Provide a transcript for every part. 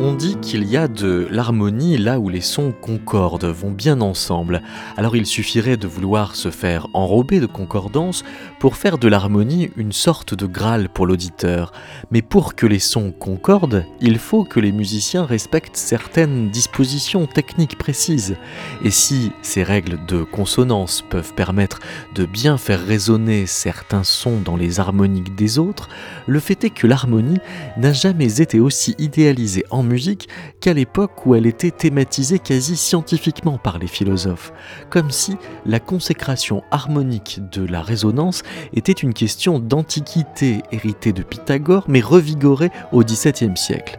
On dit qu'il y a de l'harmonie là où les sons concordent, vont bien ensemble. Alors il suffirait de vouloir se faire enrober de concordance pour faire de l'harmonie une sorte de Graal pour l'auditeur. Mais pour que les sons concordent, il faut que les musiciens respectent certaines dispositions techniques précises. Et si ces règles de consonance peuvent permettre de bien faire résonner certains sons dans les harmoniques des autres, le fait est que l'harmonie n'a jamais été aussi idéalisée en musique qu'à l'époque où elle était thématisée quasi scientifiquement par les philosophes, comme si la consécration harmonique de la résonance était une question d'antiquité héritée de Pythagore mais revigorée au XVIIe siècle.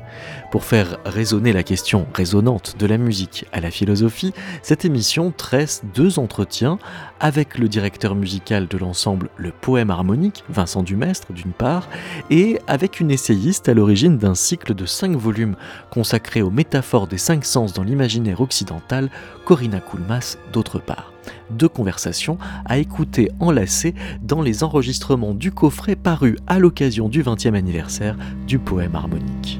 Pour faire résonner la question résonante de la musique à la philosophie, cette émission tresse deux entretiens avec le directeur musical de l'ensemble Le Poème Harmonique, Vincent Dumestre d'une part, et avec une essayiste à l'origine d'un cycle de cinq volumes consacré aux métaphores des cinq sens dans l'imaginaire occidental, Corinna Koulmas d'autre part. Deux conversations à écouter enlacées dans les enregistrements du coffret paru à l'occasion du 20e anniversaire du poème harmonique.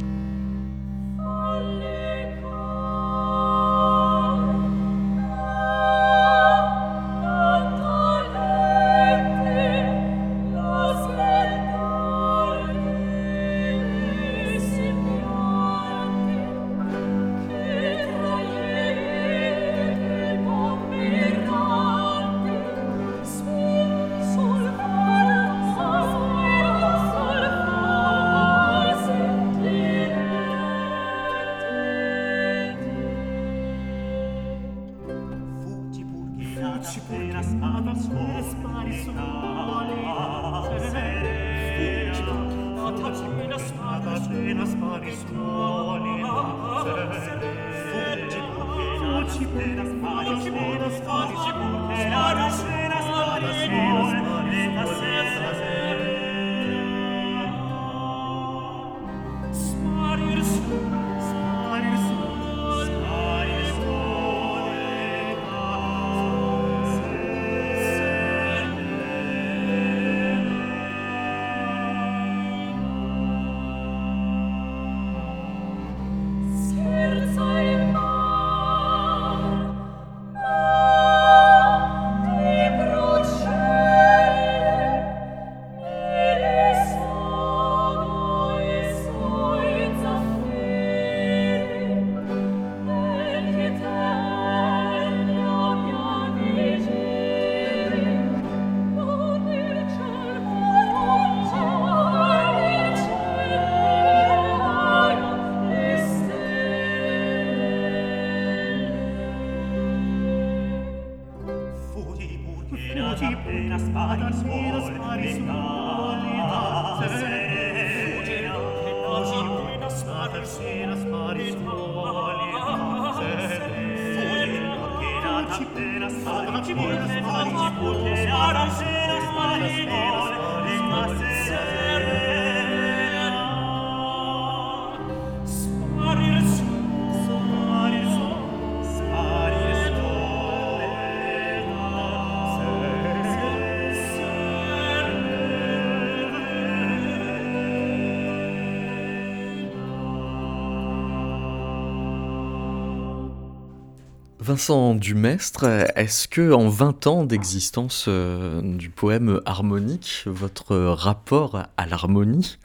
Vincent Dumestre, est-ce que en 20 ans d'existence euh, du poème harmonique, votre rapport à l'harmonie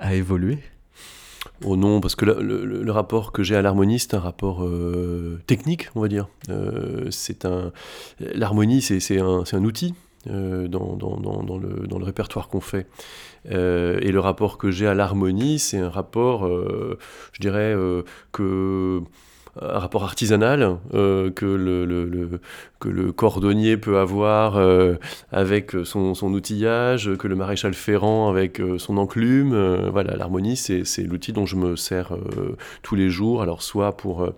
a évolué? Oh non, parce que le, rapport que j'ai à l'harmonie, c'est un rapport euh, technique, on va dire. Euh, c'est un l'harmonie, c'est un, un, outil dans, dans, le, dans, le, répertoire qu'on fait. et le rapport que j'ai à l'harmonie, c'est un rapport, je dirais, que un rapport artisanal euh, que, le, cordonnier peut avoir euh, avec son, outillage, que le maréchal ferrant avec euh, son enclume. voilà, l'harmonie, c'est l'outil dont je me sers tous les jours. Alors, soit pour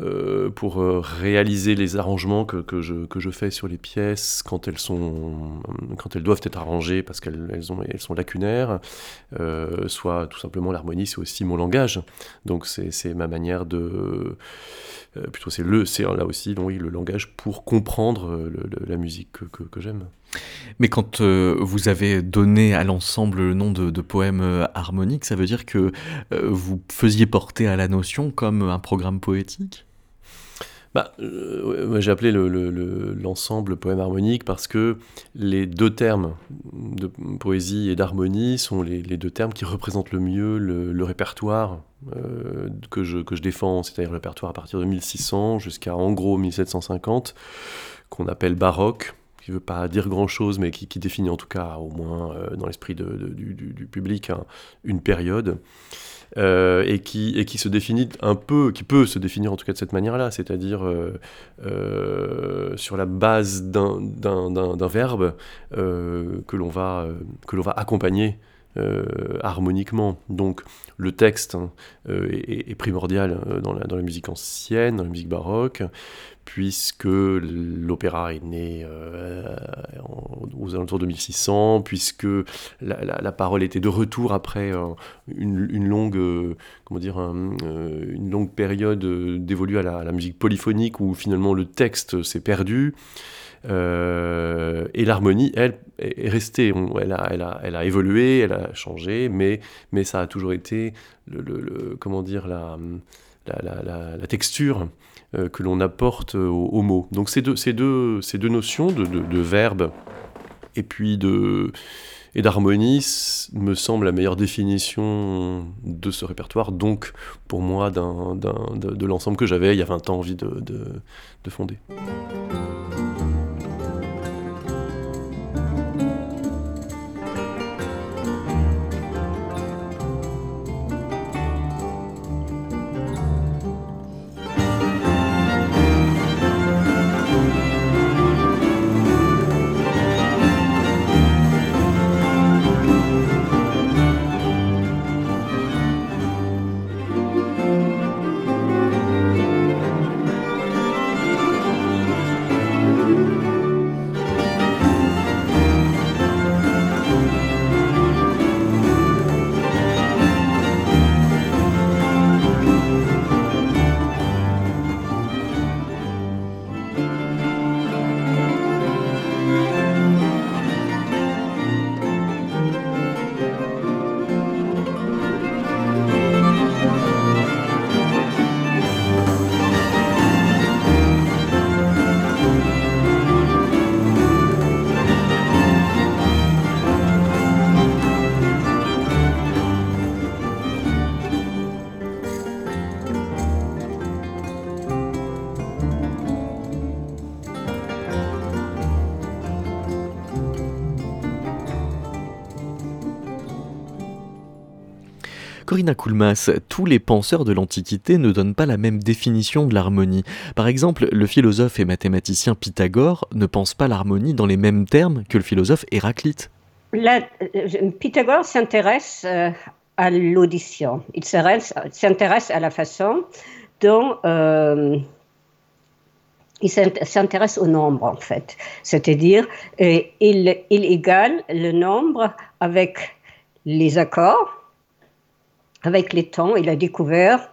euh, pour réaliser les arrangements que, que, je, que je fais sur les pièces quand elles, sont, quand elles doivent être arrangées parce qu'elles elles elles sont lacunaires, soit tout simplement l'harmonie, c'est aussi mon langage. Donc c'est ma manière de... plutôt c'est le, c'est là aussi oui, le langage pour comprendre la musique que, que, que j'aime. Mais quand euh, vous avez donné à l'ensemble le nom de, poème euh, harmonique, ça veut dire que euh, vous faisiez porter à la notion comme un programme poétique? Bah, J'ai appelé l'ensemble le, poème harmonique parce que les deux termes de poésie et d'harmonie sont les, deux termes qui représentent le mieux le, répertoire que, je, que je défends, c'est-à-dire le répertoire à partir de 1600 jusqu'à en gros 1750, qu'on appelle baroque qui ne veut pas dire grand-chose, mais qui, définit en tout cas, au moins euh, dans l'esprit du, public, une période. Euh, et, qui, et qui se définit un peu, qui peut se définir en tout cas de cette manière-là, c'est-à-dire euh, sur la base d'un verbe que l'on va, que va accompagner harmoniquement. Donc le texte hein, est, primordial dans la, dans la musique ancienne, dans la musique baroque, puisque l'opéra est né euh, aux alentours de 1600, puisque la, parole était de retour après euh, une, longue, euh, comment dire, une longue période dévolue à la, musique polyphonique où finalement le texte s'est perdu. Et l'harmonie, elle, est restée. elle, a, elle, a, elle, a, évolué, elle a changé, mais, mais ça a toujours été, comment dire, la, la texture euh, que l'on apporte aux, mots. Donc ces deux, ces deux, ces deux notions de, de, verbe et puis de et d'harmonie me semble la meilleure définition de ce répertoire, donc pour moi d'un, de, de l'ensemble que j'avais il y a 20 ans envie de, de fonder. Koulmas, tous les penseurs de l'Antiquité ne donnent pas la même définition de l'harmonie. Par exemple, le philosophe et mathématicien Pythagore ne pense pas l'harmonie dans les mêmes termes que le philosophe Héraclite. Euh, Pythagore s'intéresse euh, à l'audition, il s'intéresse à la façon dont euh, il s'intéresse au nombre en fait. C'est-à-dire, il égale le nombre avec les accords avec les temps, il a découvert,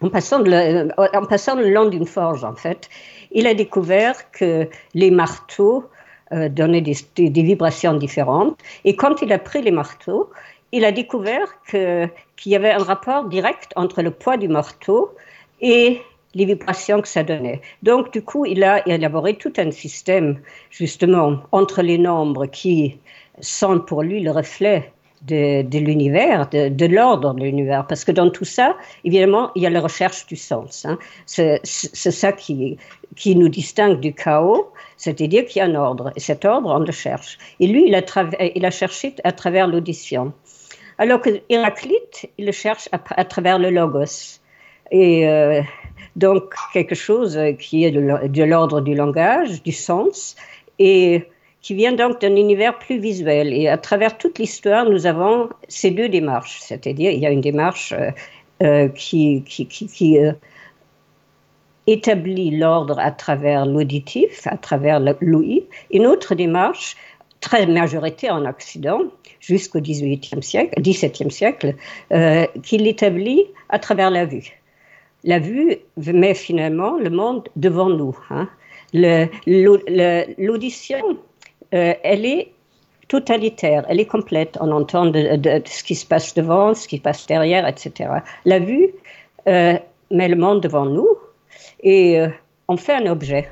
en, passant le, en passant le long d'une forge, en fait, il a découvert que les marteaux euh, donnaient des, vibrations différentes. Et quand il a pris les marteaux, il a découvert qu'il y avait un rapport direct entre le poids du marteau et les vibrations que ça donnait. Donc, du coup, il a élaboré tout un système, justement, entre les nombres qui sont pour lui le reflet de, l'univers, de, l'ordre de l'univers, parce que dans tout ça, évidemment, il y a la recherche du sens. Hein. C'est ça qui, qui nous distingue du chaos, c'est-à-dire qu'il y a un ordre, et cet ordre, on le cherche. Et lui, il a, il a cherché à travers l'audition. Alors que Héraclite, il le cherche à, travers le logos. Et euh, donc, quelque chose qui est de l'ordre du langage, du sens, et qui vient donc d'un univers plus visuel. Et à travers toute l'histoire, nous avons ces deux démarches. C'est-à-dire, il y a une démarche euh, qui, qui, qui, établit l'ordre à travers l'auditif, à travers l'ouïe. Une autre démarche très majoritaire en Occident jusqu'au XVIIIe siècle, XVIIe siècle, euh, qui l'établit à travers la vue. La vue met finalement le monde devant nous. Hein. L'audition, euh, elle est totalitaire, elle est complète. On entend de, ce qui se passe devant, ce qui se passe derrière, etc. La vue euh, met le monde devant nous et on fait un objet.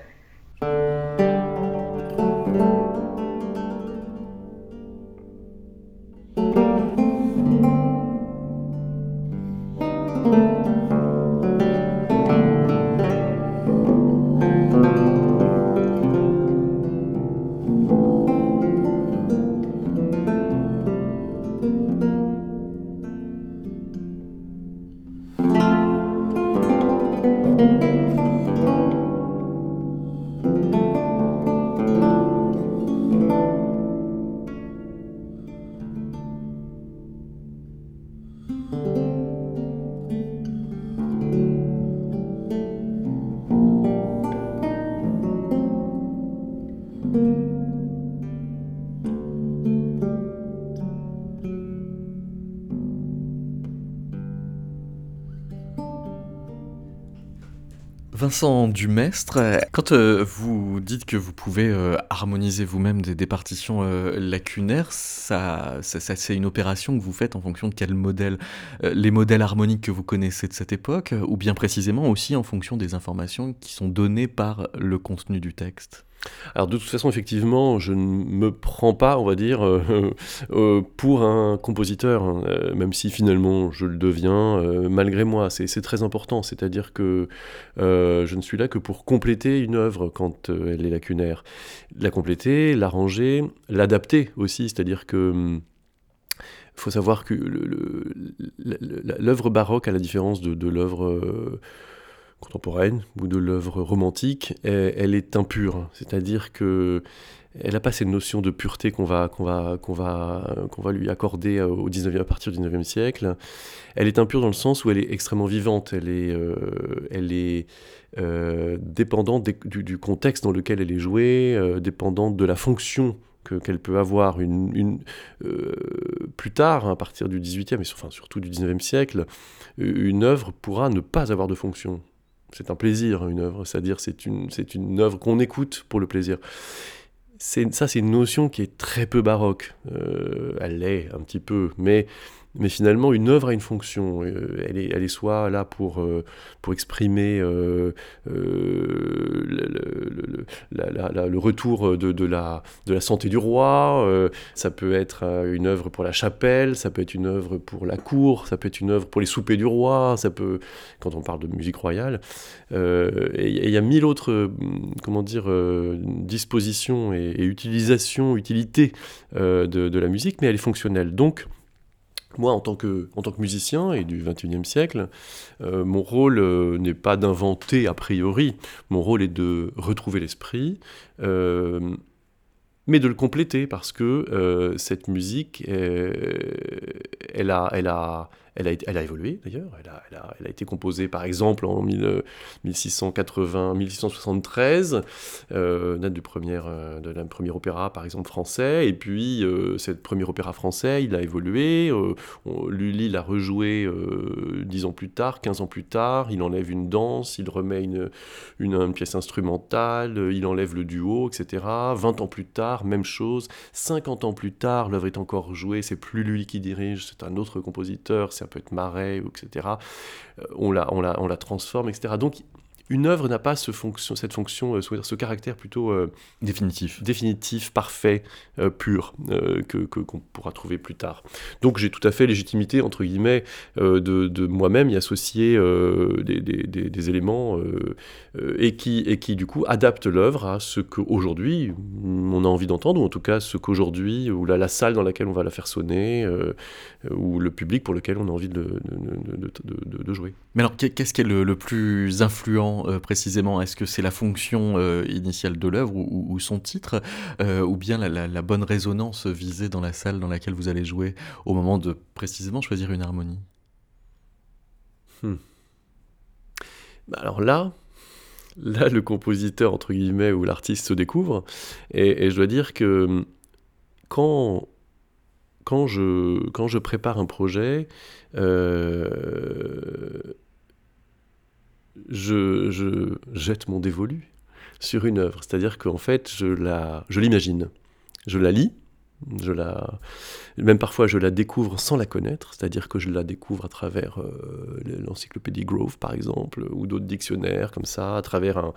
Vincent Dumestre, quand euh, vous dites que vous pouvez euh, harmoniser vous-même des, partitions euh, lacunaires, ça, c'est une opération que vous faites en fonction de quel modèle Les modèles harmoniques que vous connaissez de cette époque, ou bien précisément aussi en fonction des informations qui sont données par le contenu du texte? Alors de toute façon, effectivement, je ne me prends pas, on va dire, euh, euh, pour un compositeur, hein, euh, même si finalement je le deviens, malgré moi. C'est très important, c'est-à-dire que je ne suis là que pour compléter une œuvre quand elle est lacunaire. La compléter, l'arranger, l'adapter aussi, c'est-à-dire que... il faut savoir que l'œuvre baroque, à la différence de l'œuvre contemporaine ou de l'œuvre romantique, elle, est impure. C'est-à-dire que elle n'a pas cette notion de pureté qu'on va, qu'on va, qu'on va, qu'on va lui accorder au 19e, à partir du 19e siècle. Elle est impure dans le sens où elle est extrêmement vivante, elle est, euh, elle est euh, dépendante du, contexte dans lequel elle est jouée, euh, dépendante de la fonction qu'elle peut avoir une, plus tard, à partir du 18e, et surtout du 19e siècle, une œuvre pourra ne pas avoir de fonction c'est un plaisir, une œuvre, c'est-à-dire c'est une, c'est une œuvre qu'on écoute pour le plaisir. C'est, ça, c'est une notion qui est très peu baroque. Euh, elle l'est un petit peu, mais mais finalement, une œuvre a une fonction. Euh, elle, est, elle est soit là pour, euh, pour exprimer euh, le, retour de, de, la, de la santé du roi, ça peut être une œuvre pour la chapelle, ça peut être une œuvre pour la cour, ça peut être une œuvre pour les soupers du roi, ça peut, quand on parle de musique royale. et il y a mille autres, comment dire, dispositions et, et utilisations, utilités de, de la musique, mais elle est fonctionnelle. Donc, moi, en tant que, tant que musicien et du XXIe siècle, euh, mon rôle euh, n'est pas d'inventer a priori, mon rôle est de retrouver l'esprit, euh, mais de le compléter parce que cette musique, elle a, elle a, elle a, évolué d'ailleurs, elle a, été composée par exemple en 1680, 1673, euh, date du premier, euh, premier opéra par exemple français, et puis euh, cette premier opéra français, il a évolué, euh, Lully l'a rejoué dix ans plus tard, 15 ans plus tard, il enlève une danse, il remet une pièce instrumentale, il enlève le duo, etc. 20 ans plus tard, même chose, 50 ans plus tard, l'œuvre est encore jouée, c'est plus Lully qui dirige, c'est un autre compositeur, c'est ça peut être marais, etc. Euh, on la, on la, on la transforme, etc. Donc une œuvre n'a pas ce fonction, cette fonction, euh, ce caractère plutôt euh, définitif, définitif, parfait, euh, pur, que qu'on pourra trouver plus tard. Donc j'ai tout à fait légitimité entre guillemets de, de moi-même y associer des, des, des, éléments et qui et qui du coup adaptent l'œuvre à ce qu'aujourd'hui on a envie d'entendre ou en tout cas ce qu'aujourd'hui ou la, la, salle dans laquelle on va la faire sonner ou le public pour lequel on a envie de, de, de, de jouer. Mais alors qu'est-ce qui est le, le plus influent euh, précisément Est-ce que c'est la fonction euh, initiale de l'œuvre ou, son titre, euh, ou bien la, bonne résonance visée dans la salle dans laquelle vous allez jouer au moment de précisément choisir une harmonie? Hmm. Bah, alors là, là, le compositeur, entre guillemets, ou l'artiste se découvre. Et, je dois dire que quand, quand, je, quand je prépare un projet, je, je, jette mon dévolu sur une œuvre. C'est-à-dire qu'en fait, je l'imagine. Je, je la lis, je la, même parfois, je la découvre sans la connaître, c'est-à-dire que je la découvre à travers euh, l'encyclopédie Grove, par exemple, ou d'autres dictionnaires comme ça, à travers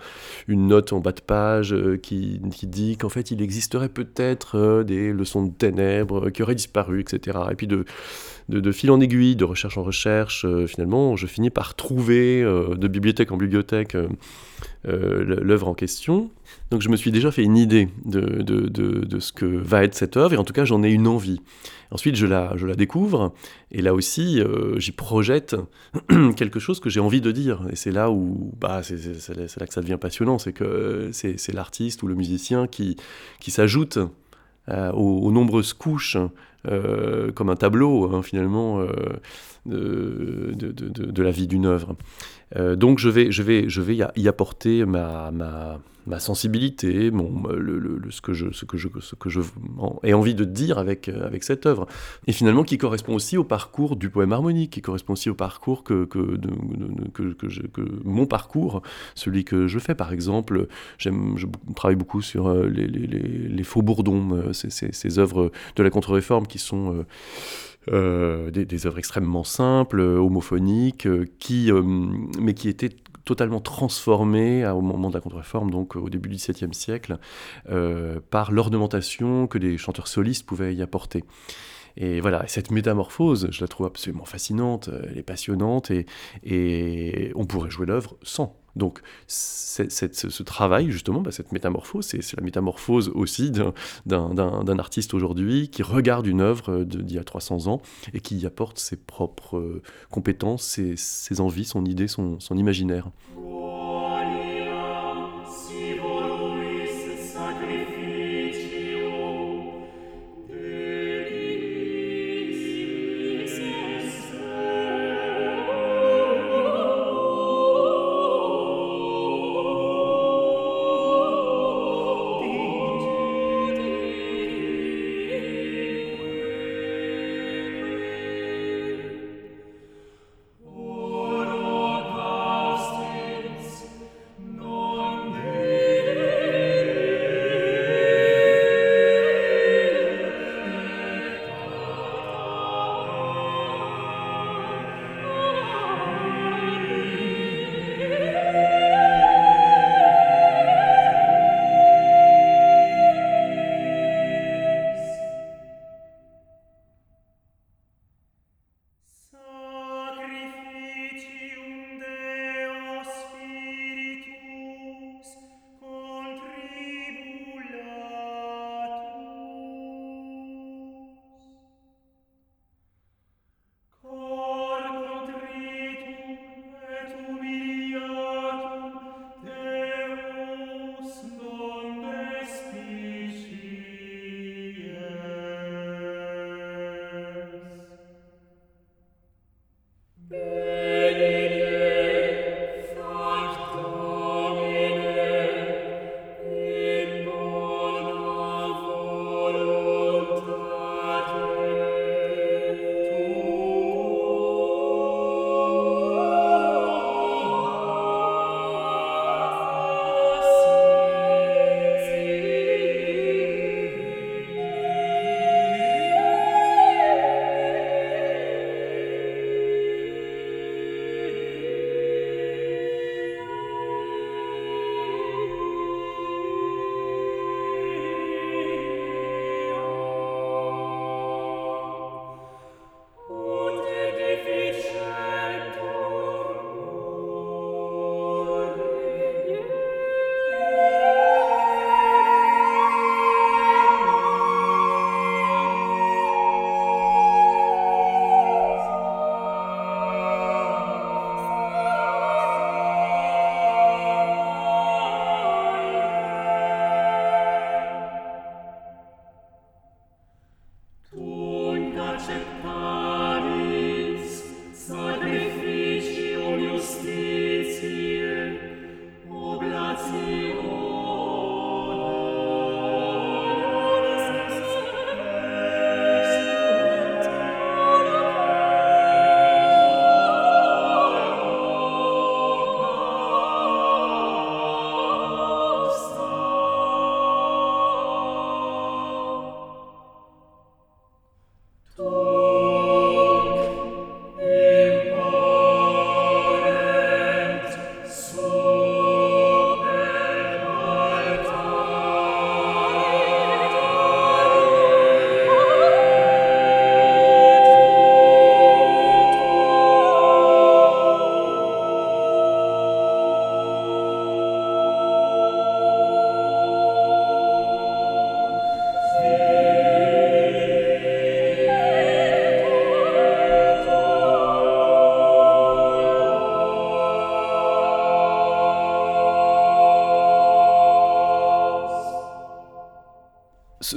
une note en bas de page euh, qui, qui, dit qu'en fait, il existerait peut-être euh, des leçons de ténèbres qui auraient disparu, etc. Et puis de, de, fil en aiguille, de recherche en recherche, finalement, je finis par trouver de bibliothèque en bibliothèque l'œuvre en question. Donc je me suis déjà fait une idée de, de, de, ce que va être cette œuvre, et en tout cas j'en ai une envie. Ensuite je la, je la découvre, et là aussi euh, j'y projette quelque chose que j'ai envie de dire. Et c'est là où bah, c'est là que ça devient passionnant, c'est que c'est l'artiste ou le musicien qui, qui s'ajoute euh, aux, nombreuses couches, euh, comme un tableau hein, finalement, de, de, de, la vie d'une œuvre. donc je vais, je vais, je vais y apporter ma, ma, ma sensibilité, mon, le, ce que je, ce que je, ce que je ai envie de dire avec, euh, avec cette œuvre. Et finalement, qui correspond aussi au parcours du poème harmonique, qui correspond aussi au parcours que, que, que, que, mon parcours, celui que je fais. Par exemple, je travaille beaucoup sur euh, les, les, les, faux bourdons, euh, ces, ces, œuvres de la contre-réforme qui sont... Euh, des, des, œuvres extrêmement simples, homophoniques, qui, mais qui étaient totalement transformé au moment de la contre-réforme, donc au début du XVIIe siècle, euh, par l'ornementation que les chanteurs solistes pouvaient y apporter. Et voilà, cette métamorphose, je la trouve absolument fascinante, elle est passionnante, et, et on pourrait jouer l'œuvre sans. Donc ce travail, justement, bah, cette métamorphose, c'est la métamorphose aussi d'un artiste aujourd'hui qui regarde une œuvre d'il y a 300 ans et qui y apporte ses propres euh, compétences, ses, envies, son idée, son imaginaire.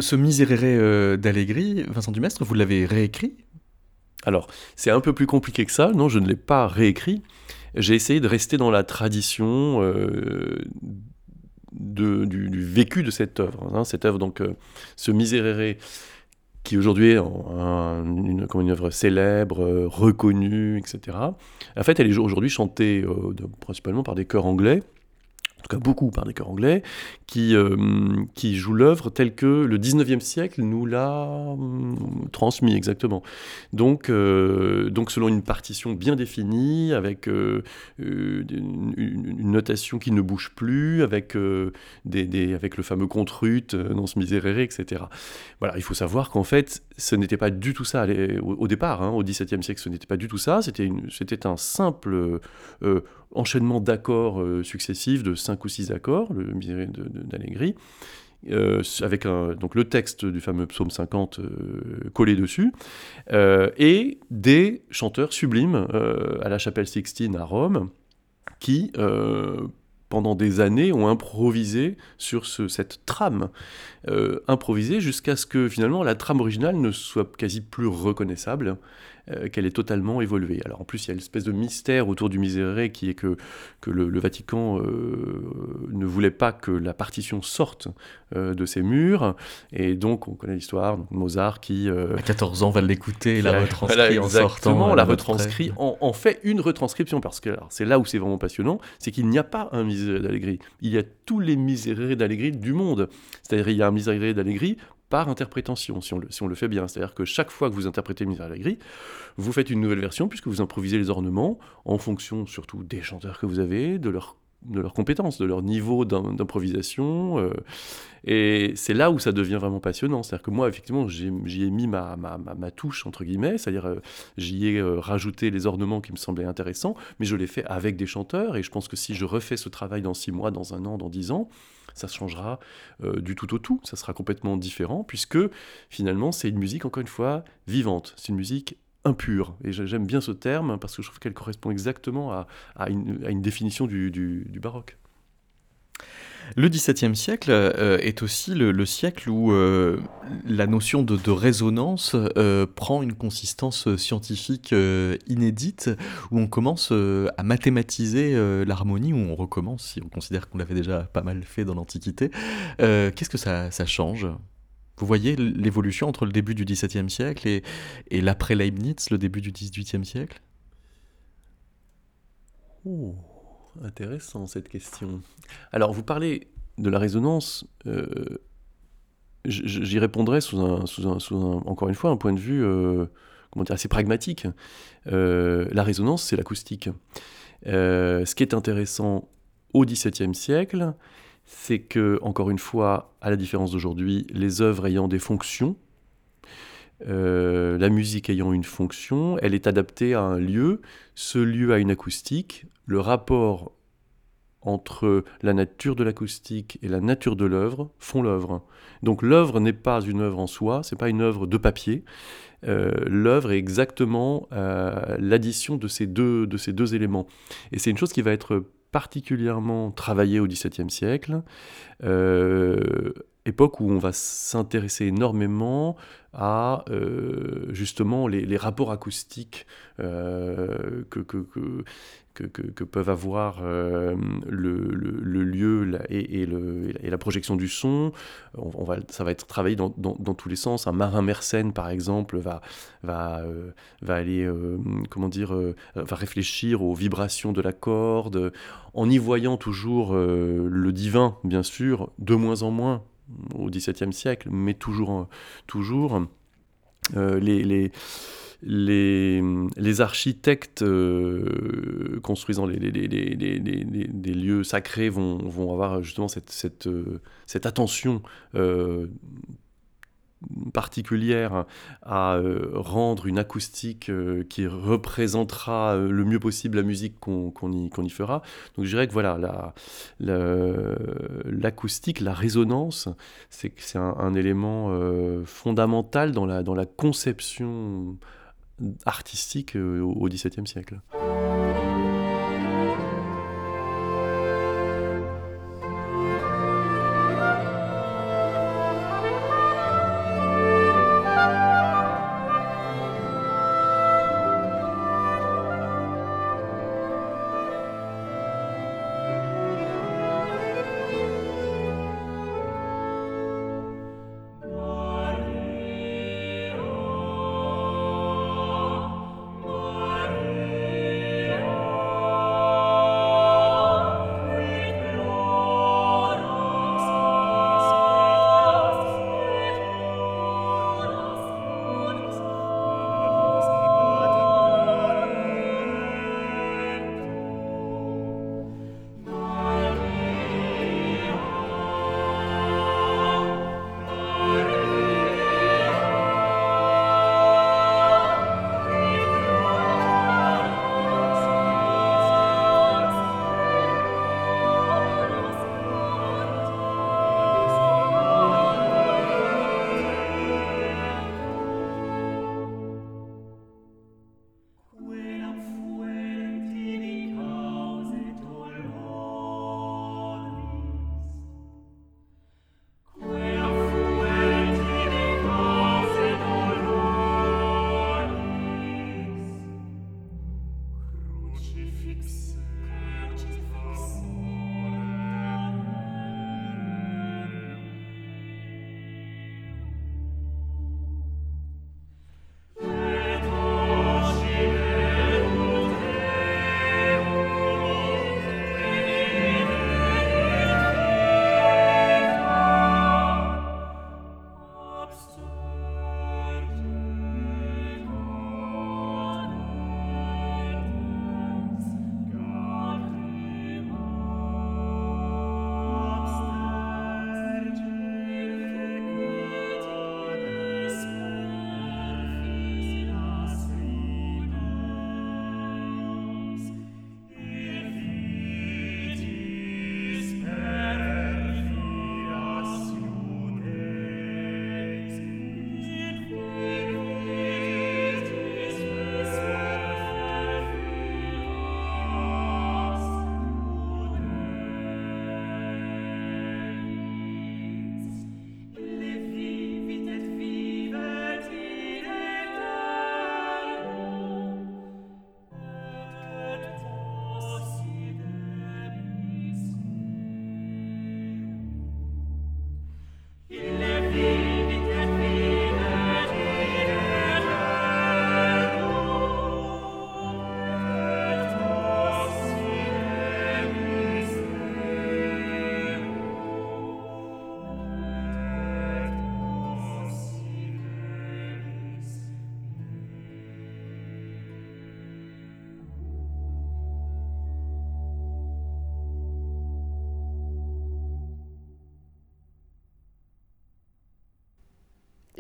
Ce, Miserere d'Allegri, Vincent Dumestre, vous l'avez réécrit? Alors, c'est un peu plus compliqué que ça. Non, je ne l'ai pas réécrit. J'ai essayé de rester dans la tradition de, du, vécu de cette œuvre. Hein. Cette œuvre, donc, ce Miserere qui aujourd'hui est une, comme une œuvre célèbre, euh, reconnue, etc. En fait, elle est aujourd'hui chantée euh, principalement par des chœurs anglais, en tout cas beaucoup par des chœurs anglais, qui, euh, qui jouent l'œuvre telle que le 19e siècle nous l'a hum, transmis exactement. Donc, euh, donc selon une partition bien définie, avec euh, une, notation qui ne bouge plus, avec, des, avec le fameux contrut dans ce miserere, etc. Voilà, il faut savoir qu'en fait, ce n'était pas du tout ça au, départ, hein, au XVIIe siècle, ce n'était pas du tout ça, c'était un simple enchaînement d'accords euh, successifs, de cinq ou six accords, le Miserere d'Allegri, euh, avec donc le texte du fameux psaume 50 euh, collé dessus, et des chanteurs sublimes à la chapelle Sixtine à Rome, qui, pendant des années, ont improvisé sur cette trame, improvisé jusqu'à ce que finalement la trame originale ne soit quasi plus reconnaissable euh, qu'elle est totalement évoluée. Alors en plus, il y a l'espèce de mystère autour du Miserere qui est que, que le, Vatican euh, ne voulait pas que la partition sorte euh, de ses murs, et donc on connaît l'histoire, Mozart qui... à 14 ans va l'écouter, la retranscrit en sortant. la retranscrit, en, fait une retranscription, parce que c'est là où c'est vraiment passionnant, c'est qu'il n'y a pas un Miserere d'Allegri, il y a tous les Miserere d'Allegri du monde. C'est-à-dire il y a un Miserere d'Allegri par interprétation, si on le, fait bien. C'est-à-dire que chaque fois que vous interprétez Miserere Allegri, vous faites une nouvelle version puisque vous improvisez les ornements en fonction surtout des chanteurs que vous avez, de leur de leurs compétences, de leur niveau d'improvisation. Euh, et c'est là où ça devient vraiment passionnant. C'est-à-dire que moi, effectivement, j'y ai, mis ma, touche, entre guillemets, c'est-à-dire euh, j'y ai euh, rajouté les ornements qui me semblaient intéressants, mais je l'ai fait avec des chanteurs. Et je pense que si je refais ce travail dans six mois, dans un an, dans dix ans, ça changera euh, du tout au tout, ça sera complètement différent, puisque finalement c'est une musique, encore une fois, vivante, c'est une musique impure. Et j'aime bien ce terme parce que je trouve qu'elle correspond exactement à, à, une, définition du, du baroque. Le XVIIe siècle euh, est aussi le, siècle où euh, la notion de, résonance euh, prend une consistance scientifique inédite, où on commence à mathématiser l'harmonie, où on recommence, si on considère qu'on l'avait déjà pas mal fait dans l'Antiquité. Qu'est-ce que ça, change? Vous voyez l'évolution entre le début du XVIIe siècle et, l'après Leibniz, le début du XVIIIe siècle? Oh intéressant cette question. Alors, vous parlez de la résonance. Euh, j'y répondrai sous un, sous, un, sous un, encore une fois, un point de vue euh, comment dire, assez pragmatique. Euh, la résonance, c'est l'acoustique. ce qui est intéressant au XVIIe siècle, c'est que, encore une fois, à la différence d'aujourd'hui, les œuvres ayant des fonctions, la musique ayant une fonction, elle est adaptée à un lieu, ce lieu a une acoustique, le rapport entre la nature de l'acoustique et la nature de l'œuvre font l'œuvre. Donc l'œuvre n'est pas une œuvre en soi, c'est pas une œuvre de papier. Euh, l'œuvre est exactement euh, l'addition de ces deux de ces deux éléments. Et c'est une chose qui va être particulièrement travaillée au XVIIe siècle. Euh, époque où on va s'intéresser énormément à justement les, rapports acoustiques que, que, que, peuvent avoir euh, le, lieu et, la projection du son. Ça va être travaillé dans, tous les sens. Un marin mersenne, par exemple, va, euh, aller, euh, comment dire, va réfléchir aux vibrations de la corde, en y voyant toujours le divin, bien sûr, de moins en moins au XVIIe siècle, mais toujours, toujours. les, architectes euh, construisant les, des lieux sacrés vont, avoir justement cette, euh, attention euh, particulière à rendre une acoustique qui représentera le mieux possible la musique qu'on y, fera. Donc je dirais que voilà, l'acoustique, la, la, résonance, c'est un, un élément fondamental la, dans la conception artistique euh, au XVIIe siècle.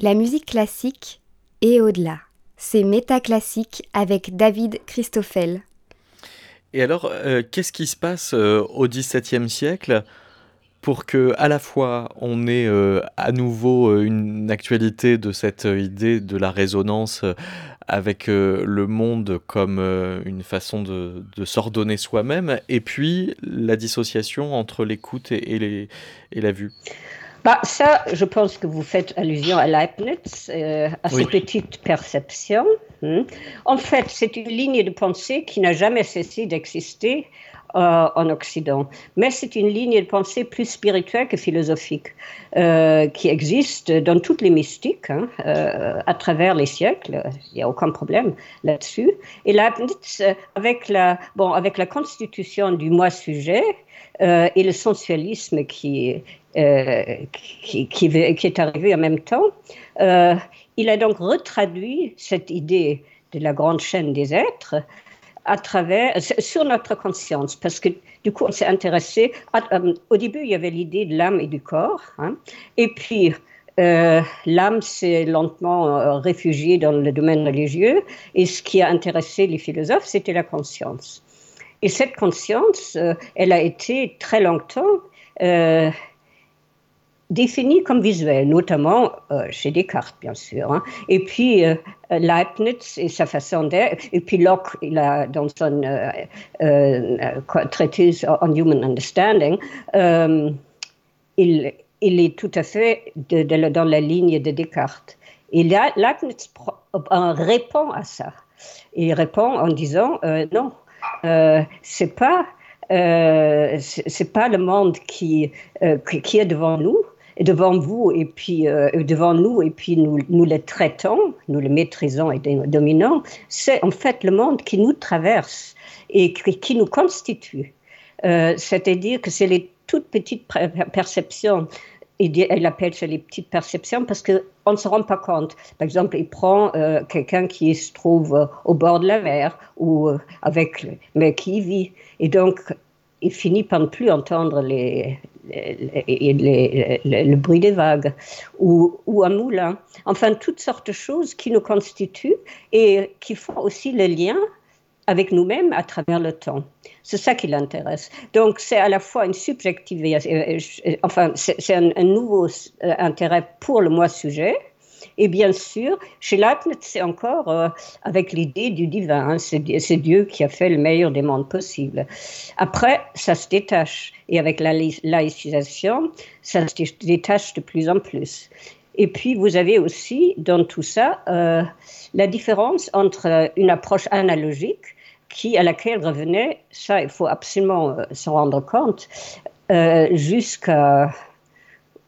La musique classique et au-delà. C'est Métaclassique avec David Christoffel. Et alors, euh, qu'est-ce qui se passe euh, au XVIIe siècle pour que à la fois on ait euh, à nouveau une actualité de cette idée de la résonance avec le monde comme une façon de, s'ordonner soi-même, et puis la dissociation entre l'écoute et la vue? Bah, ça, je pense que vous faites allusion à Leibniz, euh, à ses petites perceptions. Hmm. En fait, c'est une ligne de pensée qui n'a jamais cessé d'exister euh, en Occident. Mais c'est une ligne de pensée plus spirituelle que philosophique, euh, qui existe dans toutes les mystiques hein, à travers les siècles. Il n'y a aucun problème là-dessus. Et Leibniz, avec la, bon, avec la constitution du moi-sujet, et le sensualisme qui, euh, qui, est arrivé en même temps. Euh, il a donc retraduit cette idée de la grande chaîne des êtres à travers, sur notre conscience, parce que du coup, on s'est intéressé. Euh, au début, il y avait l'idée de l'âme et du corps, hein, et puis l'âme s'est lentement réfugiée dans le domaine religieux, et ce qui a intéressé les philosophes, c'était la conscience. Et cette conscience, elle a été très longtemps défini comme visuel, notamment euh, chez Descartes, bien sûr. Hein. Et puis euh, Leibniz et sa façon d'être, et puis Locke, il a, dans son euh, traité on Human Understanding, il, est tout à fait dans la ligne de Descartes. Et Leibniz répond à ça. Il répond en disant non, c'est pas. c'est pas le monde qui est devant nous, devant vous et puis euh, devant nous et puis nous, nous le traitons, nous le maîtrisons et dominons, c'est en fait le monde qui nous traverse et qui, nous constitue. Euh, c'est-à-dire que c'est les toutes petites perceptions elle appelle ça les petites perceptions parce qu'on ne se rend pas compte. Par exemple, il prend euh, quelqu'un qui se trouve au bord de la mer ou avec, mais qui vit. Et donc, il finit par ne plus entendre les, le bruit des vagues ou, un moulin. Enfin, toutes sortes de choses qui nous constituent et qui font aussi le lien avec nous-mêmes à travers le temps. C'est ça qui l'intéresse. Donc, c'est à la fois une subjectivité, enfin, c'est un, un, nouveau euh, intérêt pour le moi-sujet, et bien sûr, chez Leibniz, c'est encore euh, avec l'idée du divin. Hein. c'est, Dieu qui a fait le meilleur des mondes possibles. Après, ça se détache. Et avec la laïcisation, ça se détache de plus en plus. Et puis, vous avez aussi dans tout ça euh, la différence entre une approche analogique qui, à laquelle revenait, ça, il faut absolument euh, s'en rendre compte, jusqu'à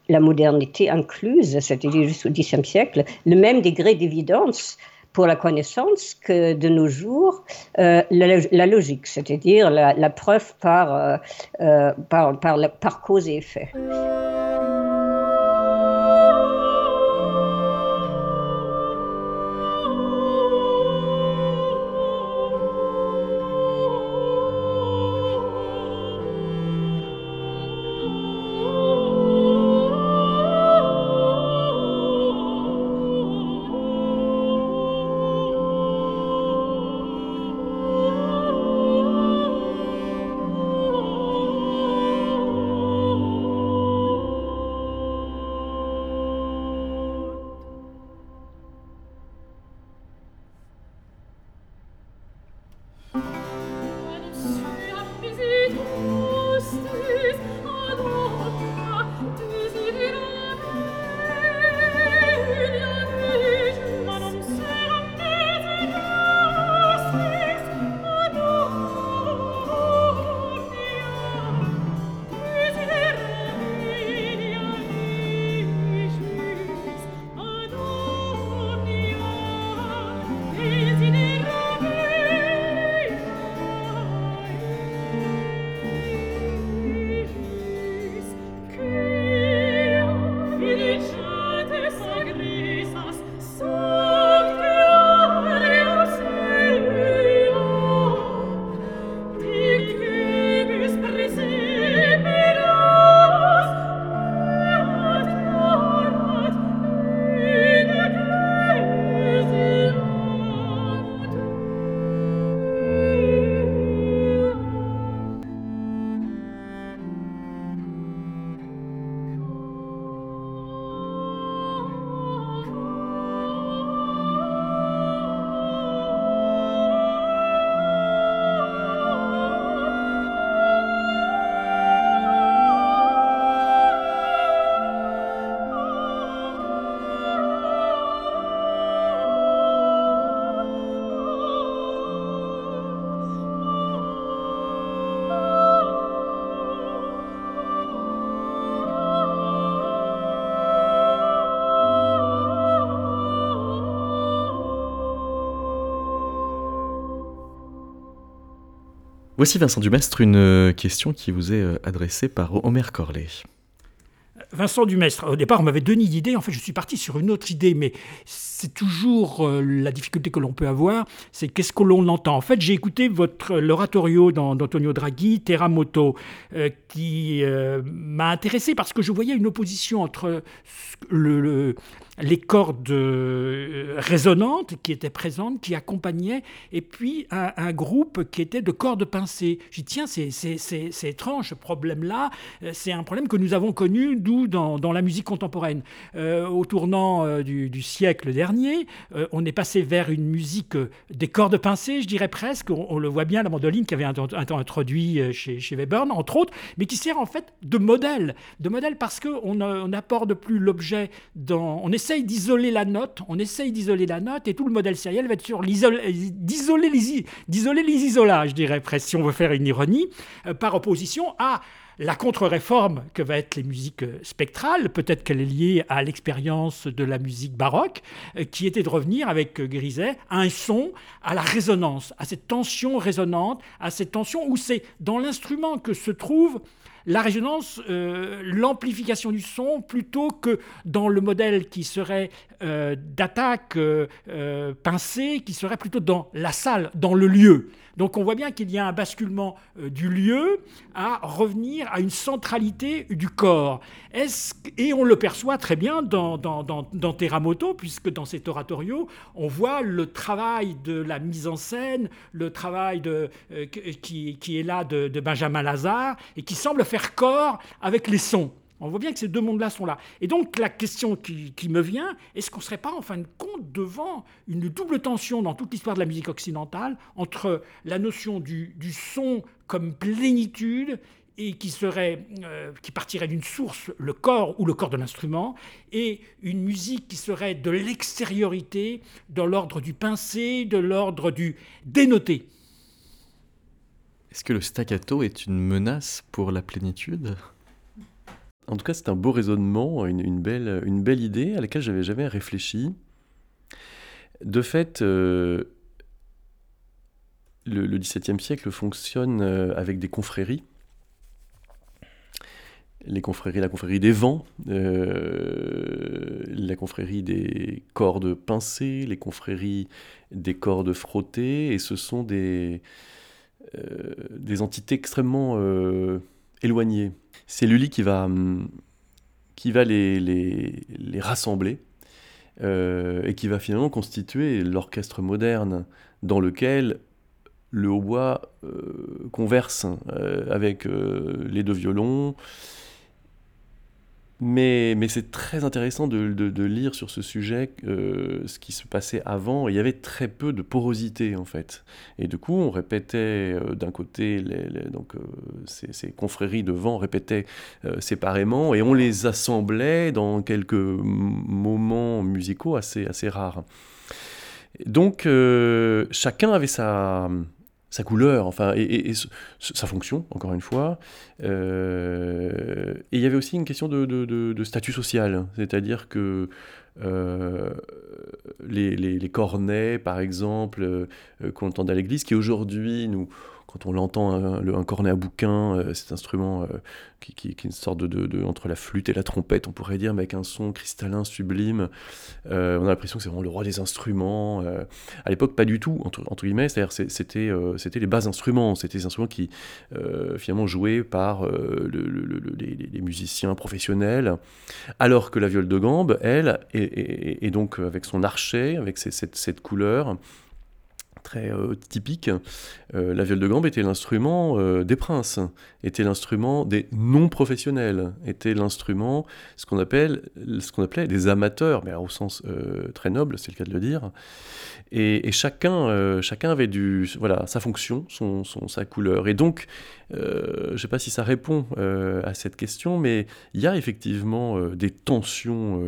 la modernité incluse, c'est-à-dire jusqu'au Xe siècle, le même degré d'évidence pour la connaissance que de nos jours euh, la, logique, c'est-à-dire la, preuve euh, euh, par, par cause et effet. Voici Vincent Dumestre, une question qui vous est adressée par Omer Corlet. Vincent Dumestre, au départ, on m'avait donné d'idées. En fait, je suis parti sur une autre idée, mais c'est toujours euh, la difficulté que l'on peut avoir, c'est qu'est-ce que l'on entend. En fait, j'ai écouté votre l'oratorio d'Antonio Draghi, Terra Moto, euh, qui euh, m'a intéressé parce que je voyais une opposition entre le les cordes euh, résonantes qui étaient présentes, qui accompagnaient, et puis un, groupe qui était de cordes pincées. J'ai dit, tiens, c'est étrange ce problème-là. Euh, c'est un problème que nous avons connu, d'où dans, dans, la musique contemporaine. Euh, au tournant du, siècle dernier, on est passé vers une musique des cordes pincées, je dirais presque. On, le voit bien, la mandoline qui avait été introduit chez, chez Webern, entre autres, mais qui sert en fait de modèle. De modèle parce qu'on n'apporte plus l'objet dans. On essaye d'isoler la note, on essaye d'isoler la note, et tout le modèle sériel va être sur d'isoler les, d'isoler les isolages, je dirais presque, si on veut faire une ironie, euh, par opposition à la contre-réforme que va être les musiques euh, spectrales, peut-être qu'elle est liée à l'expérience de la musique baroque, euh, qui était de revenir avec Griset à un son, à la résonance, à cette tension résonante, à cette tension où c'est dans l'instrument que se trouve la résonance, euh, l'amplification du son, plutôt que dans le modèle qui serait euh, d'attaque euh, pincée, qui serait plutôt dans la salle, dans le lieu. Donc on voit bien qu'il y a un basculement du lieu à revenir à une centralité du corps. et on le perçoit très bien dans, dans, dans, puisque dans cet oratorio, on voit le travail de la mise en scène, le travail qui, qui, est là de, de Benjamin Lazare, et qui semble faire corps avec les sons. On voit bien que ces deux mondes-là sont là. Et donc la question qui, me vient, est-ce qu'on ne serait pas en fin de compte devant une double tension dans toute l'histoire de la musique occidentale entre la notion du, son comme plénitude et qui serait euh, qui partirait d'une source, le corps ou le corps de l'instrument, et une musique qui serait de l'extériorité, de l'ordre du pincé, de l'ordre du dénoté. Est-ce que le staccato est une menace pour la plénitude? En tout cas, c'est un beau raisonnement, une, belle, idée à laquelle j'avais jamais réfléchi. De fait, euh, le, XVIIe siècle fonctionne euh, avec des confréries. Les confréries, la confrérie des vents, euh, la confrérie des cordes pincées, les confréries des cordes frottées, et ce sont des entités extrêmement euh. C'est Lully qui va, hum, les, rassembler euh, et qui va finalement constituer l'orchestre moderne dans lequel le hautbois converse avec les deux violons, mais, mais c'est très intéressant de, de, lire sur ce sujet euh, ce qui se passait avant. Il y avait très peu de porosité en fait. Et du coup, on répétait euh, d'un côté, les, donc, euh, ces, ces, confréries de vent répétaient séparément et on les assemblait dans quelques moments musicaux assez, assez rares. Donc, chacun avait sa sa couleur, enfin, et, sa fonction, encore une fois. Euh, et il y avait aussi une question de, statut social, c'est-à-dire que euh, les, cornets, par exemple, euh, qu'on entendait à l'église, qui aujourd'hui nous quand on l'entend, un, cornet à bouquin, euh, cet instrument euh, qui, est une sorte de, entre la flûte et la trompette, on pourrait dire, mais avec un son cristallin, sublime. Euh, on a l'impression que c'est vraiment le roi des instruments. à l'époque, pas du tout, entre, guillemets, c'est-à-dire c'était, les bas instruments, c'était des instruments qui finalement jouaient par les, musiciens professionnels, alors que la viole de gambe, elle, est, donc avec son archet, avec cette, cette couleur, très euh, typique, euh, la viole de gambe était l'instrument euh, des princes, était l'instrument des non-professionnels, était l'instrument, ce qu'on appelle, ce qu'on appelait des amateurs, mais au sens très noble, c'est le cas de le dire. Et, chacun, chacun avait du, voilà, sa fonction, son, sa couleur. Et donc, je ne sais pas si ça répond à cette question, mais il y a effectivement des tensions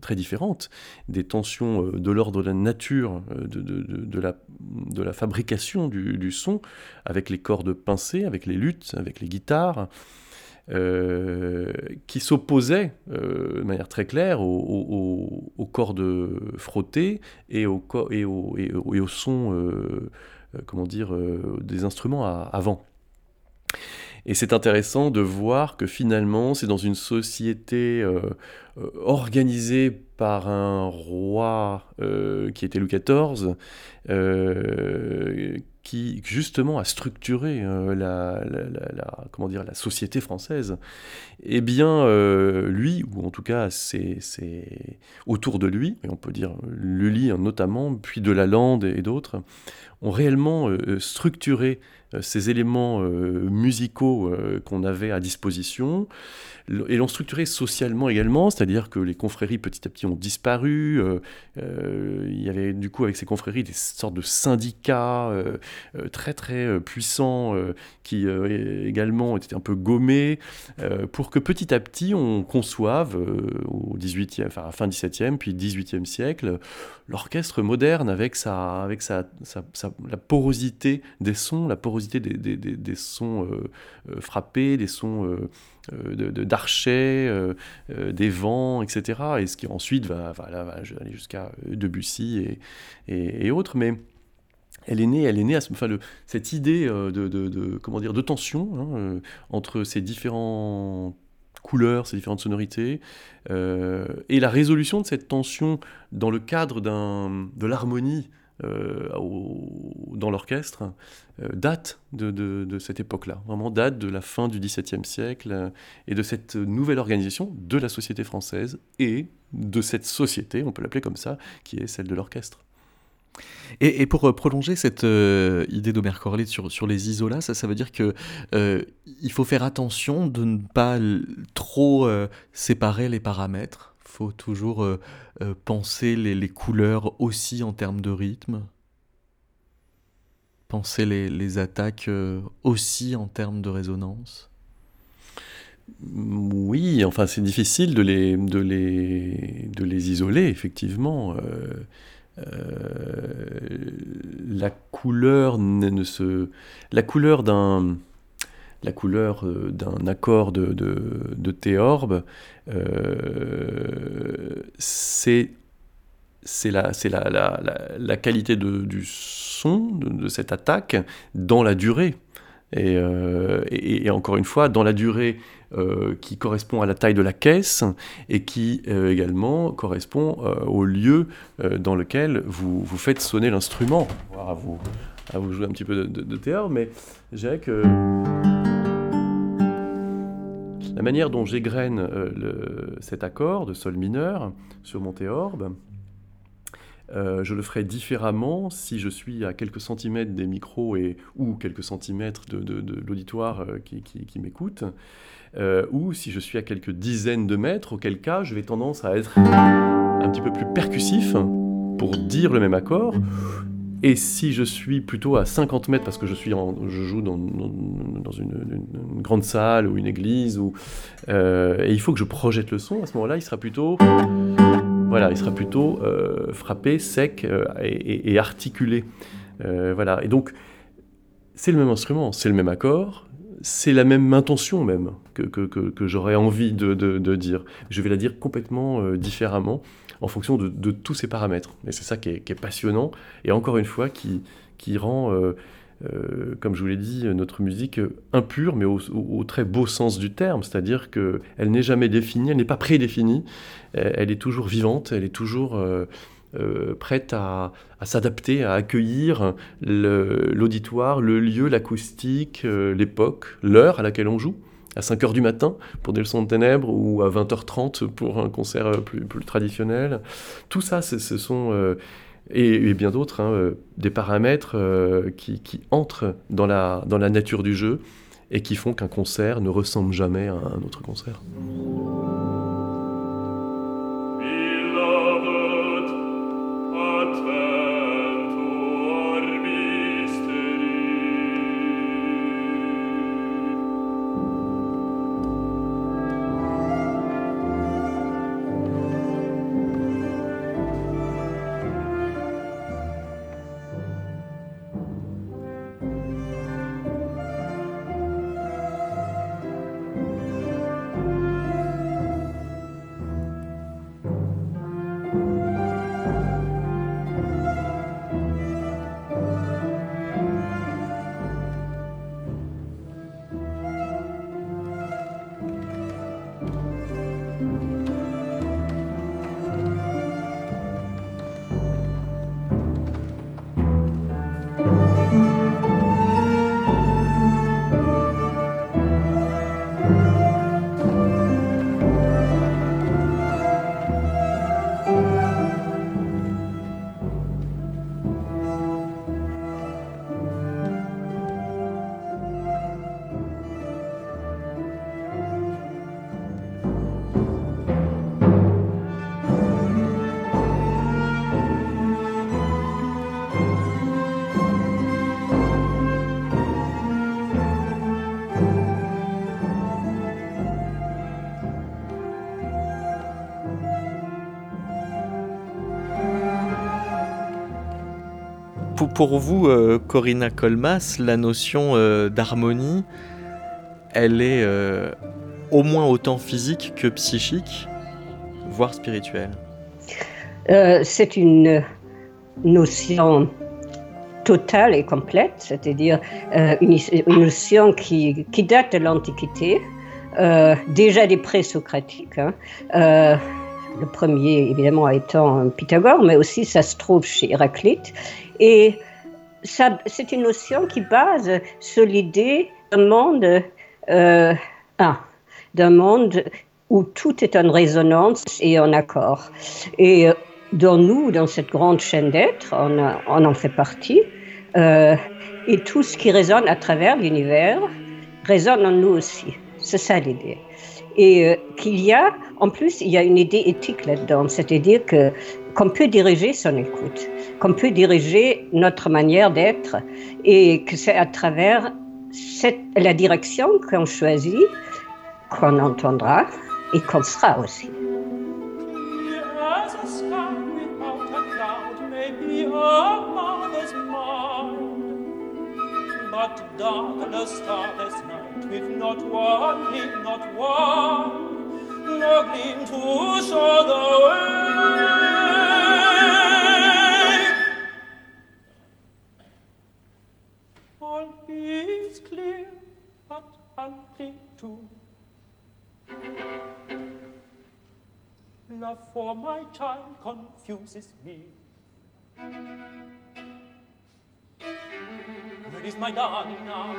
très différentes, des tensions de l'ordre de la nature de, de, la, de la fabrication du, son, avec les cordes pincées, avec les luttes, avec les guitares, euh, qui s'opposaient euh, de manière très claire aux, cordes frottées et au, et et au, son comment dire, des instruments avant. Et c'est intéressant de voir que finalement, c'est dans une société organisée par un roi qui était Louis XIV, qui justement a structuré euh, la, comment dire, la société française, eh bien, euh, lui, ou en tout cas c'est autour de lui, et on peut dire Lully notamment, puis de Lalande et d'autres, ont réellement euh, structuré ces éléments musicaux qu'on avait à disposition, et l'ont structuré socialement également, c'est-à-dire que les confréries petit à petit ont disparu, il y avait du coup avec ces confréries des sortes de syndicats très très puissants qui également étaient un peu gommés, pour que petit à petit on conçoive au 18e, enfin fin 17e puis 18e siècle l'orchestre moderne avec sa avec sa, la porosité des sons, la porosité des, des, des, sons frappés, des sons d'archets, des vents, etc. Et ce qui ensuite va, va, aller jusqu'à Debussy et, autres. Mais elle est née, elle est née à ce, enfin, cette idée de, de, comment dire, de tension hein, entre ces différentes couleurs, ces différentes sonorités, et la résolution de cette tension dans le cadre de l'harmonie euh, dans l'orchestre euh, date de, cette époque-là, vraiment date de la fin du XVIIe siècle euh, et de cette nouvelle organisation de la société française et de cette société, on peut l'appeler comme ça, qui est celle de l'orchestre. Et, pour prolonger cette idée d'Omer Corley sur, les isolats, ça, veut dire que il faut faire attention de ne pas trop séparer les paramètres faut toujours euh, euh, penser les, couleurs aussi en termes de rythme, penser les, attaques euh, aussi en termes de résonance. Oui, enfin c'est difficile de les, de, isoler, effectivement. la couleur d'un accord de, de, de théorbe, euh, c'est la, qualité du son, de, cette attaque, dans la durée. Et, euh, encore une fois, dans la durée qui correspond à la taille de la caisse et qui également correspond au lieu dans lequel vous, faites sonner l'instrument. À vous, vous jouer un petit peu de, de théorbe, mais je dirais que la manière dont j'égrène euh, cet accord de sol mineur sur mon théorbe, euh, je le ferai différemment si je suis à quelques centimètres des micros et, ou quelques centimètres de, l'auditoire euh, qui, m'écoute, ou si je suis à quelques dizaines de mètres, auquel cas je vais tendance à être un petit peu plus percussif pour dire le même accord, et si je suis plutôt à 50 mètres, parce que je, suis je joue dans, une, grande salle ou une église, euh, et il faut que je projette le son, à ce moment-là, il sera plutôt, voilà, il sera plutôt euh, frappé, sec euh, et, articulé. voilà. Et donc, c'est le même instrument, c'est le même accord, c'est la même intention même que, que, que, j'aurais envie de, dire. Je vais la dire complètement différemment en fonction de, tous ces paramètres. Et c'est ça qui est, passionnant, et encore une fois, qui, rend, euh, euh, comme je vous l'ai dit, notre musique impure, mais au, très beau sens du terme, c'est-à-dire qu'elle n'est jamais définie, elle n'est pas prédéfinie, elle est toujours vivante, elle est toujours... Euh, prête à, s'adapter, à accueillir l'auditoire, le, lieu, l'acoustique, l'époque, l'heure à laquelle on joue à 5h du matin pour des leçons de ténèbres ou à 20h30 pour un concert euh, plus, traditionnel. Tout ça, ce sont... Euh, et, bien d'autres, hein, euh, des paramètres qui, entrent dans la, dans la nature du jeu et qui font qu'un concert ne ressemble jamais à un autre concert. Pour, vous, euh, Corinna Colmas, la notion euh, d'harmonie, elle est au moins autant physique que psychique, voire spirituelle? C'est une notion totale et complète, c'est-à-dire une, notion qui, date de l'Antiquité, déjà des présocratiques. Hein, le premier évidemment étant Pythagore, mais aussi ça se trouve chez Héraclite. Et c'est une notion qui base sur l'idée d'un monde, euh, d'un monde où tout est en résonance et en accord. Et euh, dans nous, dans cette grande chaîne d'être, on, en fait partie. Euh, et tout ce qui résonne à travers l'univers résonne en nous aussi. C'est ça l'idée. Et qu'il y a, en plus, il y a une idée éthique là-dedans, c'est-à-dire que qu'on peut diriger son écoute, qu'on peut diriger notre manière d'être, et que c'est à travers cette, la direction qu'on choisit qu'on entendra et qu'on sera aussi. is clear at amplitude. Love for my child confuses me. Where is my darling now?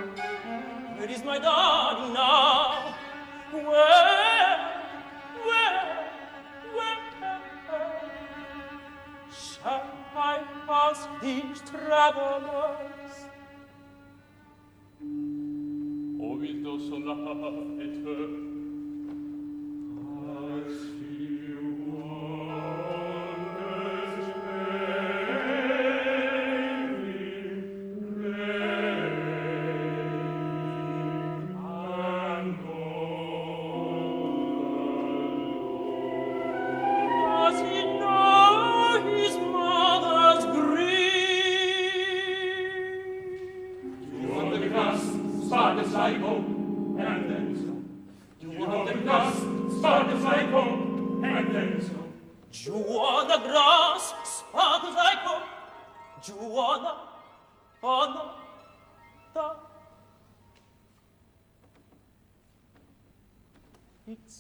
Where is my darling now? Where, where, where shall I ask these travelers? huidos la pape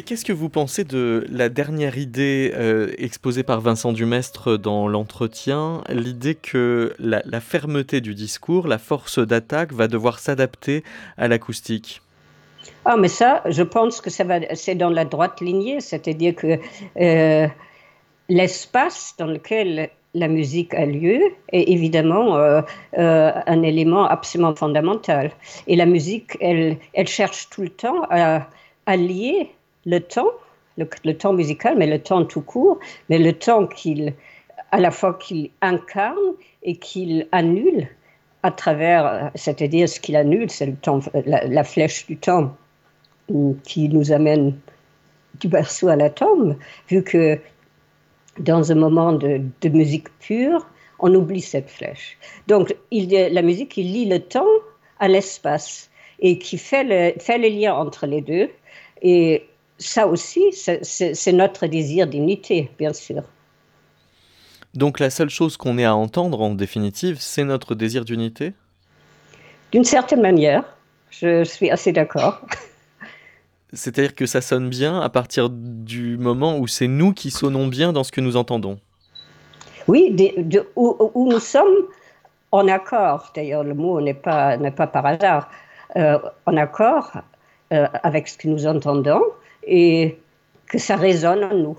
Oui, qu'est-ce que vous pensez de la dernière idée euh, exposée par Vincent Dumestre dans l'entretien, l'idée que la, fermeté du discours, la force d'attaque va devoir s'adapter à l'acoustique? Ah, mais ça, je pense que ça va, c'est dans la droite lignée, c'est-à-dire que euh, l'espace dans lequel la musique a lieu est évidemment euh, un élément absolument fondamental. Et la musique, elle, elle cherche tout le temps à, à lier le temps, le, temps musical, mais le temps tout court, mais le temps qu'il, à la fois qu'il incarne et qu'il annule à travers, c'est-à-dire ce qu'il annule, c'est le temps, la, flèche du temps qui nous amène du berceau à la tombe, vu que dans un moment de, musique pure, on oublie cette flèche. Donc il, la musique, il lie le temps à l'espace et qui fait le, fait le lien entre les deux. Ça aussi, c'est notre désir d'unité, bien sûr. Donc la seule chose qu'on ait à entendre, en définitive, c'est notre désir d'unité? D'une certaine manière, je suis assez d'accord. C'est-à-dire que ça sonne bien à partir du moment où c'est nous qui sonnons bien dans ce que nous entendons? Oui, où, nous sommes en accord. D'ailleurs, le mot n'est pas, pas par hasard. en accord avec ce que nous entendons et que ça résonne en nous.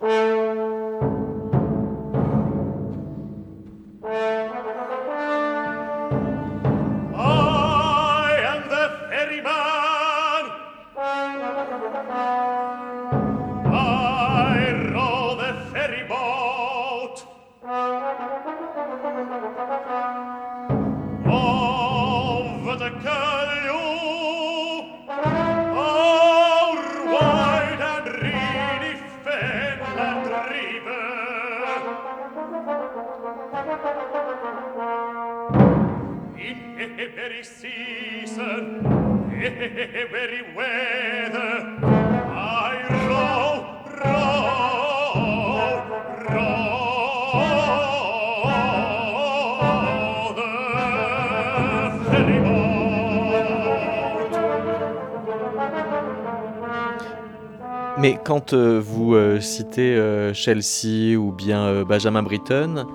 Quand euh, vous euh, citez euh, Chelsea ou bien Benjamin Britten,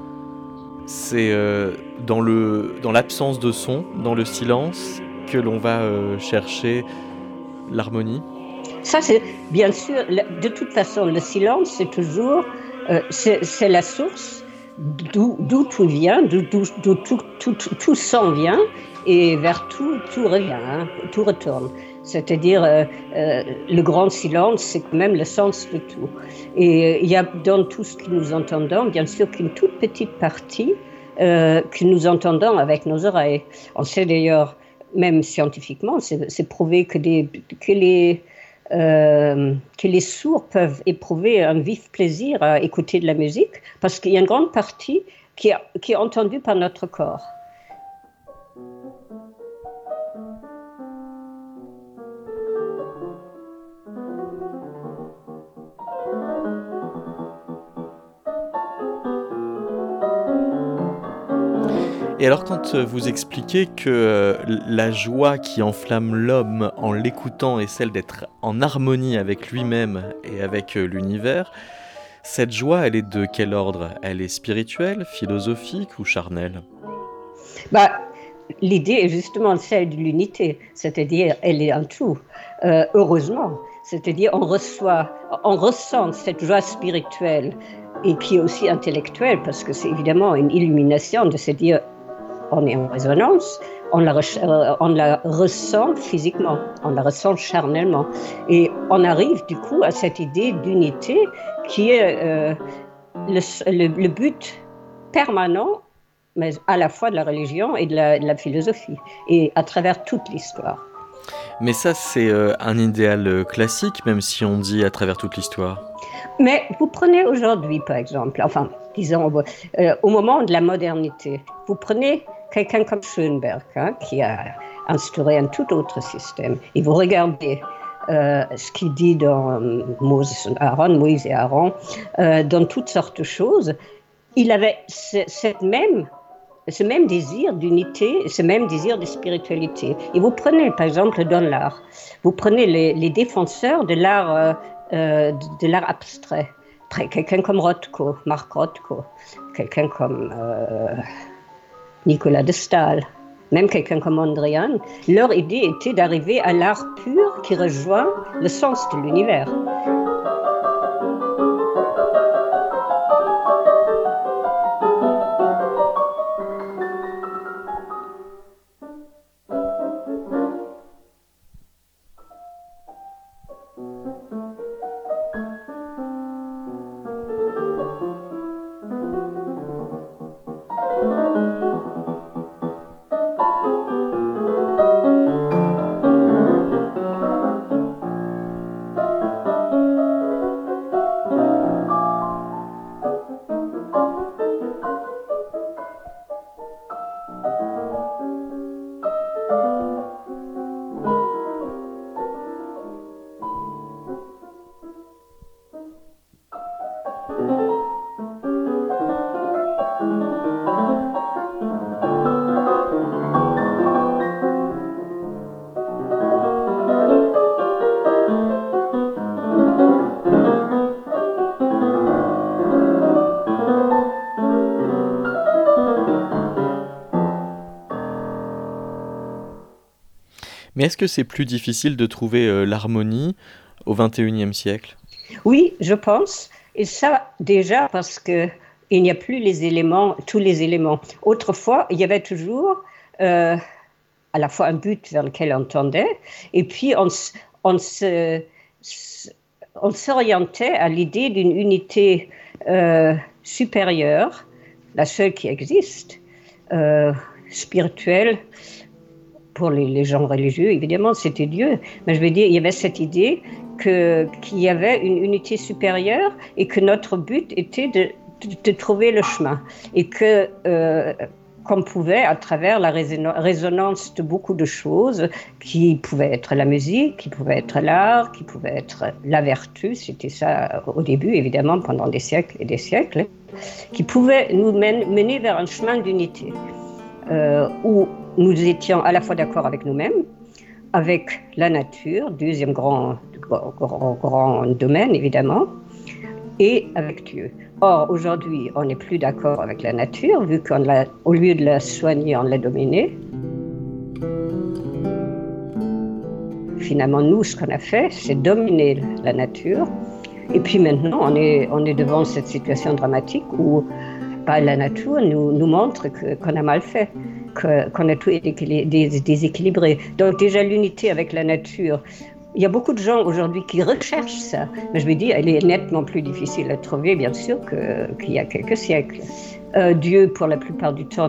c'est dans le dans l'absence de son, dans le silence, que l'on va chercher l'harmonie. Ça, c'est bien sûr. De toute façon, le silence, c'est toujours c'est la source d'où tout vient, d'où tout, tout, tout, son vient, et vers tout, tout revient, hein, tout retourne. C'est-à-dire, euh, euh, le grand silence, c'est quand même le sens de tout. Et il y a dans tout ce que nous entendons, bien sûr, qu'une toute petite partie euh, que nous entendons avec nos oreilles. On sait d'ailleurs, même scientifiquement, c'est prouvé que, les sourds peuvent éprouver un vif plaisir à écouter de la musique parce qu'il y a une grande partie qui est entendue par notre corps. Et alors quand euh, vous expliquez que euh, la joie qui enflamme l'homme en l'écoutant est celle d'être en harmonie avec lui-même et avec euh, l'univers, cette joie, elle est de quel ordre? Elle est spirituelle, philosophique ou charnelle? Bah, L'idée est justement celle de l'unité, c'est-à-dire elle est en tout. heureusement, c'est-à-dire on reçoit, on ressent cette joie spirituelle et qui est aussi intellectuelle, parce que c'est évidemment une illumination de se dire on est en résonance, on la, euh, on la ressent physiquement, on la ressent charnellement. Et on arrive du coup à cette idée d'unité qui est euh, le, but permanent, mais à la fois de la religion et de la, philosophie, et à travers toute l'histoire. Mais ça, c'est euh, un idéal classique, même si on dit à travers toute l'histoire. Mais vous prenez aujourd'hui, par exemple, enfin, disons, au moment de la modernité, vous prenez quelqu'un comme Schoenberg, hein, qui a instauré un tout autre système, et vous regardez euh, ce qu'il dit dans Moses, Aaron, Moïse et Aaron, euh, dans toutes sortes de choses, il avait ce même désir d'unité, ce même désir de spiritualité. Et vous prenez, par exemple, dans l'art, vous prenez les, défenseurs de l'art euh, de, l'art abstrait, quelqu'un comme Rothko, Marc Rothko, quelqu'un comme Nicolas de Stahl, même quelqu'un comme Andrian, leur idée était d'arriver à l'art pur qui rejoint le sens de l'univers. Mais est-ce que c'est plus difficile de trouver euh, l'harmonie au XXIe siècle? Oui, je pense. Et ça, déjà, parce que il n'y a plus les éléments, tous les éléments. Autrefois, il y avait toujours euh, à la fois un but vers lequel on tendait, et puis on, on se on s'orientait à l'idée d'une unité euh, supérieure, la seule qui existe, spirituelle. Pour les, gens religieux, évidemment, c'était Dieu. Mais je veux dire, il y avait cette idée qu'il y avait une unité supérieure et que notre but était de, de, trouver le chemin. Et que euh, qu'on pouvait, à travers la résonance de beaucoup de choses, qui pouvaient être la musique, qui pouvait être l'art, qui pouvait être la vertu, c'était ça au début, évidemment, pendant des siècles et des siècles, qui pouvaient nous mener vers un chemin d'unité, euh, où nous étions à la fois d'accord avec nous-mêmes, avec la nature, deuxième grand, grand, grand domaine, évidemment, et avec Dieu. Or, aujourd'hui, on n'est plus d'accord avec la nature, vu qu'au lieu de la soigner, on l'a dominée. Finalement, nous, ce qu'on a fait, c'est dominer la nature. Et puis maintenant, on est, on est devant cette situation dramatique où bah, la nature nous, nous montre qu'on a mal fait, qu'on a tout déséquilibré. Donc déjà, l'unité avec la nature, il y a beaucoup de gens aujourd'hui qui recherchent ça, mais je me dis, elle est nettement plus difficile à trouver, bien sûr, qu'il y a quelques siècles. Euh, Dieu, pour la plupart du temps,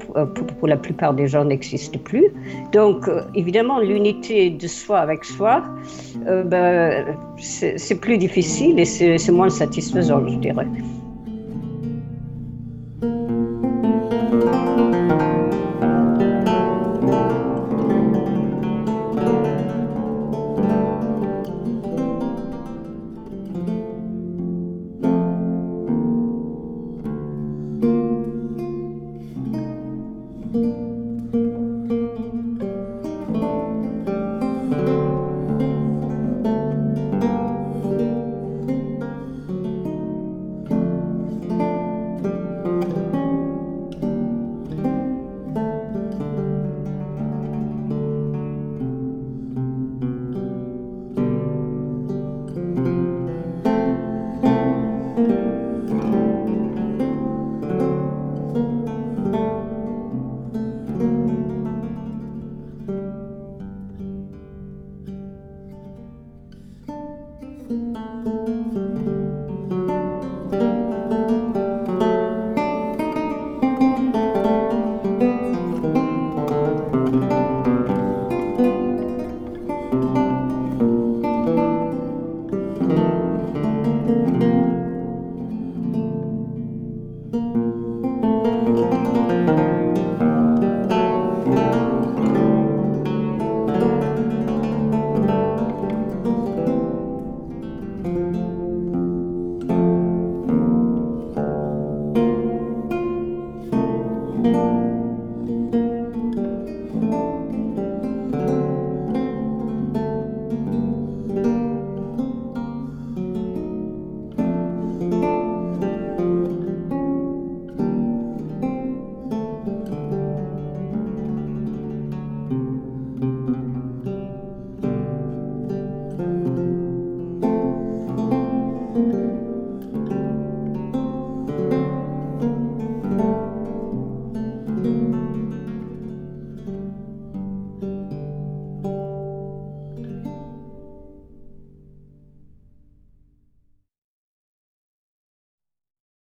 pour, pour, la plupart des gens, n'existe plus. Donc, euh, évidemment, l'unité de soi avec soi, euh, ben, c'est plus difficile et c'est moins satisfaisant, je dirais.